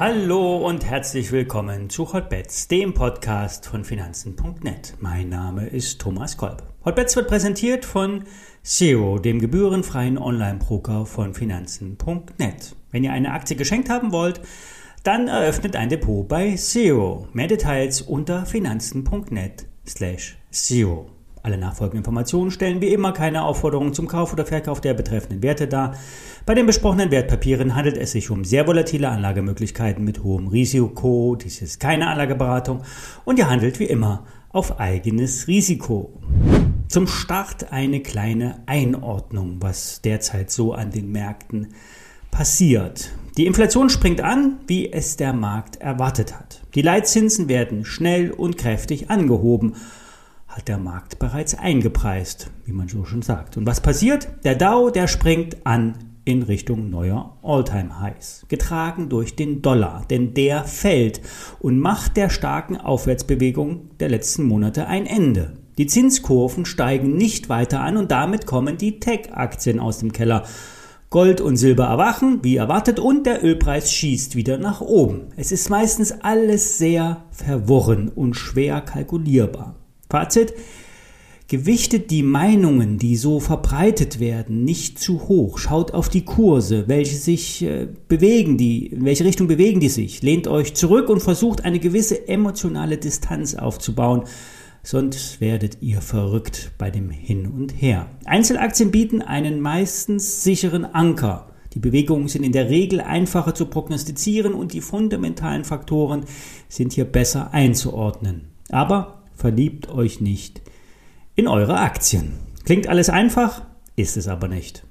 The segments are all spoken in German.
Hallo und herzlich willkommen zu Hotbets, dem Podcast von Finanzen.net. Mein Name ist Thomas Kolb. Hotbets wird präsentiert von Zero, dem gebührenfreien Online-Broker von Finanzen.net. Wenn ihr eine Aktie geschenkt haben wollt, dann eröffnet ein Depot bei Zero. Mehr Details unter Finanzen.net slash Zero. Alle nachfolgenden Informationen stellen wie immer keine Aufforderung zum Kauf oder Verkauf der betreffenden Werte dar. Bei den besprochenen Wertpapieren handelt es sich um sehr volatile Anlagemöglichkeiten mit hohem Risiko. Dies ist keine Anlageberatung und ihr handelt wie immer auf eigenes Risiko. Zum Start eine kleine Einordnung, was derzeit so an den Märkten passiert. Die Inflation springt an, wie es der Markt erwartet hat. Die Leitzinsen werden schnell und kräftig angehoben hat der Markt bereits eingepreist, wie man so schon sagt. Und was passiert? Der Dow, der springt an in Richtung neuer All-Time-Highs, getragen durch den Dollar, denn der fällt und macht der starken Aufwärtsbewegung der letzten Monate ein Ende. Die Zinskurven steigen nicht weiter an und damit kommen die Tech-Aktien aus dem Keller. Gold und Silber erwachen, wie erwartet, und der Ölpreis schießt wieder nach oben. Es ist meistens alles sehr verworren und schwer kalkulierbar. Fazit. Gewichtet die Meinungen, die so verbreitet werden, nicht zu hoch. Schaut auf die Kurse, welche sich äh, bewegen, die, in welche Richtung bewegen die sich. Lehnt euch zurück und versucht eine gewisse emotionale Distanz aufzubauen. Sonst werdet ihr verrückt bei dem Hin und Her. Einzelaktien bieten einen meistens sicheren Anker. Die Bewegungen sind in der Regel einfacher zu prognostizieren und die fundamentalen Faktoren sind hier besser einzuordnen. Aber verliebt euch nicht in eure Aktien. Klingt alles einfach, ist es aber nicht.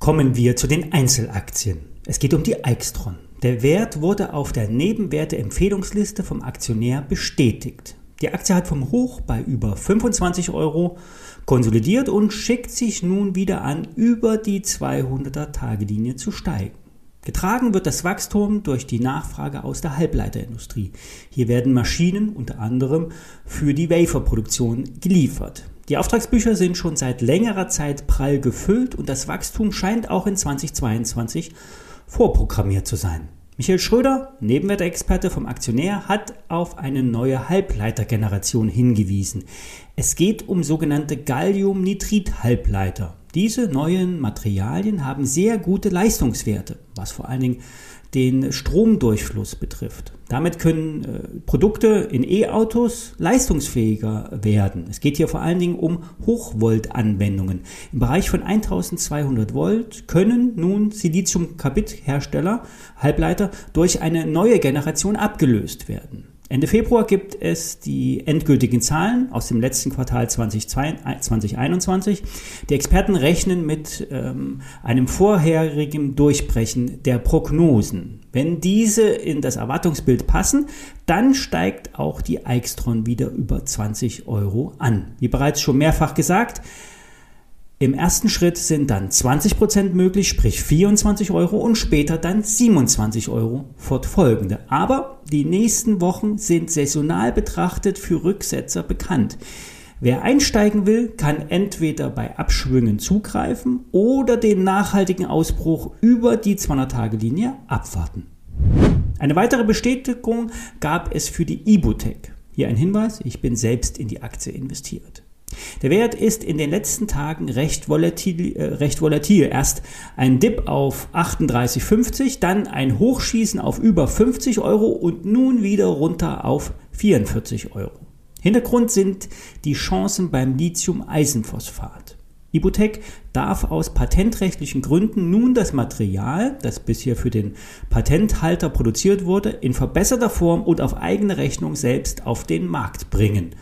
Kommen wir zu den Einzelaktien. Es geht um die Eichstron. Der Wert wurde auf der Nebenwerte-Empfehlungsliste vom Aktionär bestätigt. Die Aktie hat vom Hoch bei über 25 Euro konsolidiert und schickt sich nun wieder an, über die 200er-Tage-Linie zu steigen. Getragen wird das Wachstum durch die Nachfrage aus der Halbleiterindustrie. Hier werden Maschinen unter anderem für die Waferproduktion geliefert. Die Auftragsbücher sind schon seit längerer Zeit prall gefüllt und das Wachstum scheint auch in 2022 vorprogrammiert zu sein. Michael Schröder, Nebenwertexperte vom Aktionär, hat auf eine neue Halbleitergeneration hingewiesen. Es geht um sogenannte Galliumnitrid-Halbleiter. Diese neuen Materialien haben sehr gute Leistungswerte, was vor allen Dingen den Stromdurchfluss betrifft. Damit können äh, Produkte in E-Autos leistungsfähiger werden. Es geht hier vor allen Dingen um Hochvolt-Anwendungen. Im Bereich von 1200 Volt können nun Silizium-Carbid-Hersteller, Halbleiter, durch eine neue Generation abgelöst werden. Ende Februar gibt es die endgültigen Zahlen aus dem letzten Quartal 2021. Die Experten rechnen mit ähm, einem vorherigen Durchbrechen der Prognosen. Wenn diese in das Erwartungsbild passen, dann steigt auch die Eichstron wieder über 20 Euro an. Wie bereits schon mehrfach gesagt, im ersten Schritt sind dann 20% möglich, sprich 24 Euro und später dann 27 Euro fortfolgende. Aber die nächsten Wochen sind saisonal betrachtet für Rücksetzer bekannt. Wer einsteigen will, kann entweder bei Abschwüngen zugreifen oder den nachhaltigen Ausbruch über die 200-Tage-Linie abwarten. Eine weitere Bestätigung gab es für die Ibutec. Hier ein Hinweis, ich bin selbst in die Aktie investiert. Der Wert ist in den letzten Tagen recht volatil, äh, recht volatil. Erst ein Dip auf 38,50, dann ein Hochschießen auf über 50 Euro und nun wieder runter auf 44 Euro. Hintergrund sind die Chancen beim Lithium-Eisenphosphat. Ibutec darf aus patentrechtlichen Gründen nun das Material, das bisher für den Patenthalter produziert wurde, in verbesserter Form und auf eigene Rechnung selbst auf den Markt bringen.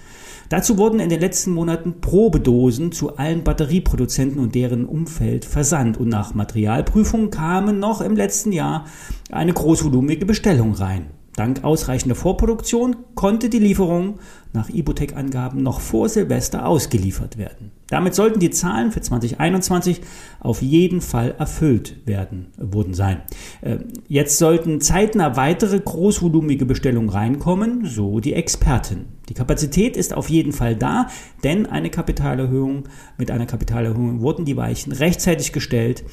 Dazu wurden in den letzten Monaten Probedosen zu allen Batterieproduzenten und deren Umfeld versandt und nach Materialprüfung kamen noch im letzten Jahr eine großvolumige Bestellung rein. Dank ausreichender Vorproduktion konnte die Lieferung nach Ibotec-Angaben noch vor Silvester ausgeliefert werden. Damit sollten die Zahlen für 2021 auf jeden Fall erfüllt werden, wurden sein. Ähm, jetzt sollten zeitnah weitere großvolumige Bestellungen reinkommen, so die Experten. Die Kapazität ist auf jeden Fall da, denn eine Kapitalerhöhung, mit einer Kapitalerhöhung wurden die Weichen rechtzeitig gestellt.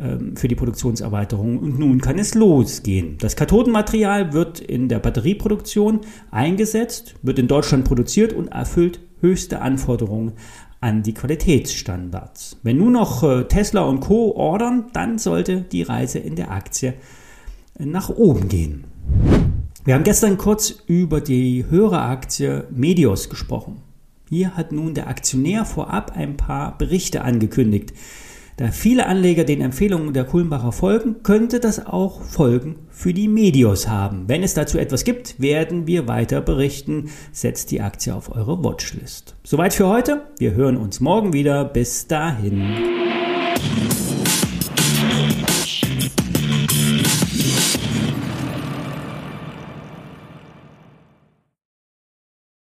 Ähm, für die Produktionserweiterung und nun kann es losgehen. Das Kathodenmaterial wird in der Batterieproduktion eingesetzt, wird in Deutschland produziert und erfüllt höchste Anforderungen an die Qualitätsstandards. Wenn nun noch äh, Tesla und Co. ordern, dann sollte die Reise in der Aktie nach oben gehen. Wir haben gestern kurz über die höhere Aktie Medios gesprochen. Hier hat nun der Aktionär vorab ein paar Berichte angekündigt. Da viele Anleger den Empfehlungen der Kulmbacher folgen, könnte das auch Folgen für die Medios haben. Wenn es dazu etwas gibt, werden wir weiter berichten. Setzt die Aktie auf eure Watchlist. Soweit für heute. Wir hören uns morgen wieder. Bis dahin.